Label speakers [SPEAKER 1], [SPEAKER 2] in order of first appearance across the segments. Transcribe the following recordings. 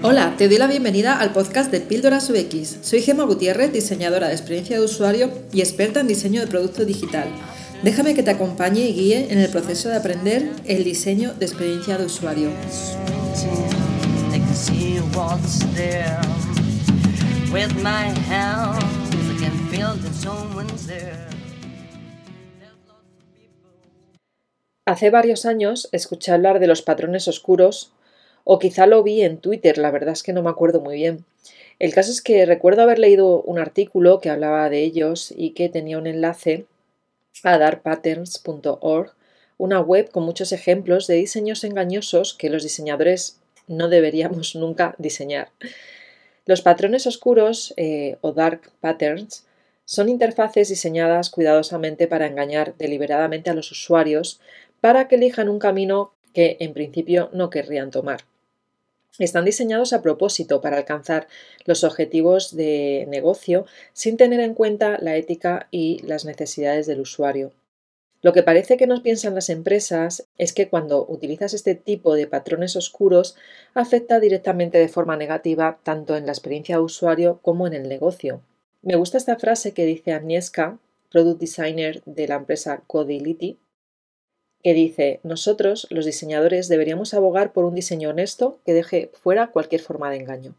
[SPEAKER 1] Hola, te doy la bienvenida al podcast de Píldoras UX. Soy Gemma Gutiérrez, diseñadora de experiencia de usuario y experta en diseño de producto digital. Déjame que te acompañe y guíe en el proceso de aprender el diseño de experiencia de usuario. Hace varios años escuché hablar de los patrones oscuros o quizá lo vi en Twitter, la verdad es que no me acuerdo muy bien. El caso es que recuerdo haber leído un artículo que hablaba de ellos y que tenía un enlace a darkpatterns.org, una web con muchos ejemplos de diseños engañosos que los diseñadores no deberíamos nunca diseñar. Los patrones oscuros eh, o dark patterns son interfaces diseñadas cuidadosamente para engañar deliberadamente a los usuarios para que elijan un camino que en principio no querrían tomar. Están diseñados a propósito para alcanzar los objetivos de negocio sin tener en cuenta la ética y las necesidades del usuario. Lo que parece que no piensan las empresas es que cuando utilizas este tipo de patrones oscuros afecta directamente de forma negativa tanto en la experiencia de usuario como en el negocio. Me gusta esta frase que dice Agnieszka, product designer de la empresa Codility, que dice, nosotros, los diseñadores, deberíamos abogar por un diseño honesto que deje fuera cualquier forma de engaño.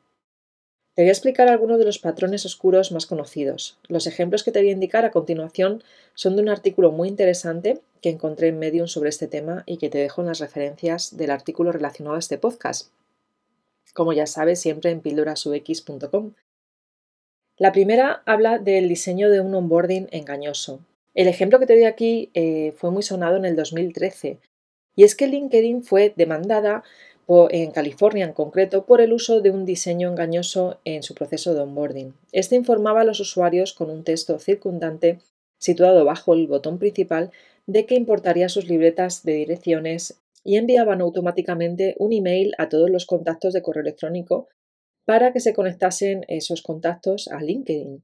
[SPEAKER 1] Te voy a explicar algunos de los patrones oscuros más conocidos. Los ejemplos que te voy a indicar a continuación son de un artículo muy interesante que encontré en Medium sobre este tema y que te dejo en las referencias del artículo relacionado a este podcast. Como ya sabes, siempre en píldorasux.com. La primera habla del diseño de un onboarding engañoso. El ejemplo que te doy aquí eh, fue muy sonado en el 2013 y es que LinkedIn fue demandada en California en concreto por el uso de un diseño engañoso en su proceso de onboarding. Este informaba a los usuarios con un texto circundante situado bajo el botón principal de que importaría sus libretas de direcciones y enviaban automáticamente un email a todos los contactos de correo electrónico para que se conectasen esos contactos a LinkedIn.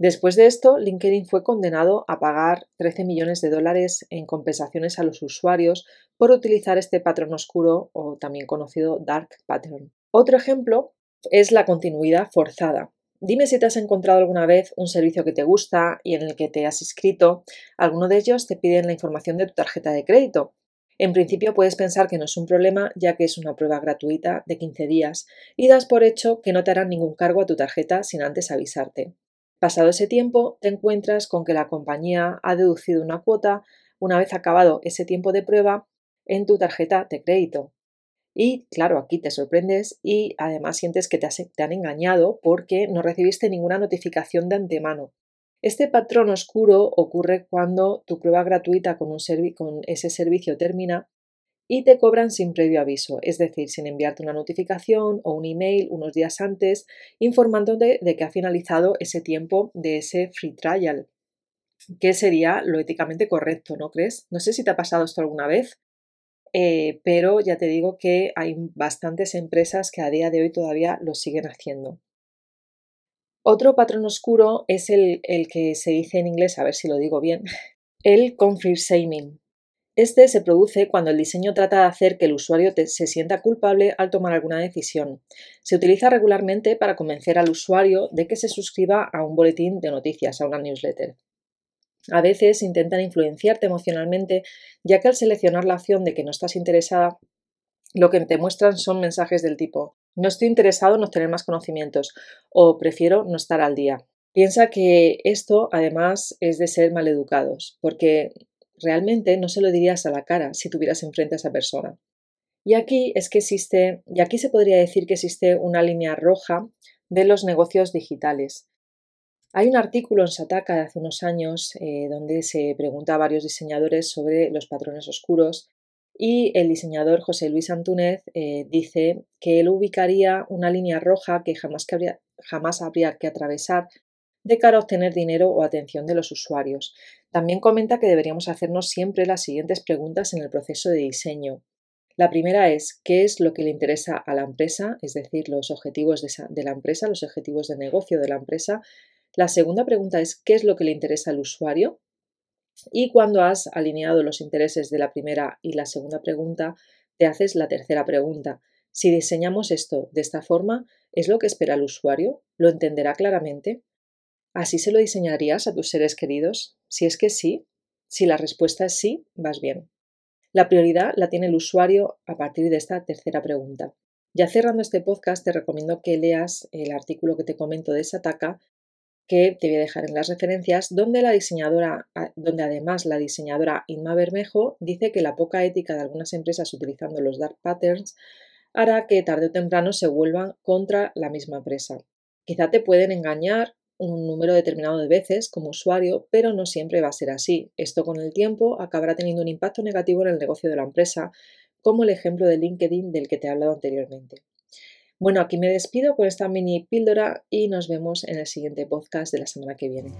[SPEAKER 1] Después de esto, LinkedIn fue condenado a pagar 13 millones de dólares en compensaciones a los usuarios por utilizar este patrón oscuro o también conocido dark pattern. Otro ejemplo es la continuidad forzada. Dime si te has encontrado alguna vez un servicio que te gusta y en el que te has inscrito. Algunos de ellos te piden la información de tu tarjeta de crédito. En principio puedes pensar que no es un problema ya que es una prueba gratuita de 15 días y das por hecho que no te harán ningún cargo a tu tarjeta sin antes avisarte. Pasado ese tiempo, te encuentras con que la compañía ha deducido una cuota una vez acabado ese tiempo de prueba en tu tarjeta de crédito. Y claro, aquí te sorprendes y además sientes que te, han engañado porque no recibiste ninguna notificación de antemano. Este patrón oscuro ocurre cuando tu prueba gratuita con ese servicio termina y te cobran sin previo aviso, es decir, sin enviarte una notificación o un email unos días antes informándote de que ha finalizado ese tiempo de ese free trial, que sería lo éticamente correcto, ¿no crees? No sé si te ha pasado esto alguna vez, eh, pero ya te digo que hay bastantes empresas que a día de hoy todavía lo siguen haciendo. Otro patrón oscuro es el, que se dice en inglés, a ver si lo digo bien, el confirm shaming, este se produce cuando el diseño trata de hacer que el usuario se sienta culpable al tomar alguna decisión. Se utiliza regularmente para convencer al usuario de que se suscriba a un boletín de noticias, a una newsletter. A veces intentan influenciarte emocionalmente, ya que al seleccionar la opción de que no estás interesada, lo que te muestran son mensajes del tipo no estoy interesado en obtener más conocimientos o prefiero no estar al día. Piensa que esto además es de ser maleducados, porque realmente no se lo dirías a la cara si tuvieras enfrente a esa persona. Y aquí es que existe, y aquí se podría decir que existe una línea roja de los negocios digitales. Hay un artículo en Sataka de hace unos años eh, donde se pregunta a varios diseñadores sobre los patrones oscuros y el diseñador José Luis Antúnez eh, dice que él ubicaría una línea roja que jamás, que habría, jamás habría que atravesar de cara a obtener dinero o atención de los usuarios. También comenta que deberíamos hacernos siempre las siguientes preguntas en el proceso de diseño. La primera es ¿qué es lo que le interesa a la empresa? Es decir, los objetivos de, la empresa, los objetivos de negocio de la empresa. La segunda pregunta es ¿qué es lo que le interesa al usuario? Y cuando has alineado los intereses de la primera y la segunda pregunta, te haces la tercera pregunta. Si diseñamos esto de esta forma, ¿es lo que espera el usuario? ¿Lo entenderá claramente? ¿Así se lo diseñarías a tus seres queridos? Si es que sí, si la respuesta es sí, vas bien. La prioridad la tiene el usuario a partir de esta tercera pregunta. Ya cerrando este podcast, te recomiendo que leas el artículo que te comento de Sataka, que te voy a dejar en las referencias, donde la diseñadora, donde además la diseñadora Inma Bermejo dice que la poca ética de algunas empresas utilizando los dark patterns hará que tarde o temprano se vuelvan contra la misma empresa. Quizá te pueden engañar un número determinado de veces como usuario, pero no siempre va a ser así. Esto con el tiempo acabará teniendo un impacto negativo en el negocio de la empresa, como el ejemplo de LinkedIn del que te he hablado anteriormente. Bueno, aquí me despido con esta mini píldora y nos vemos en el siguiente podcast de la semana que viene.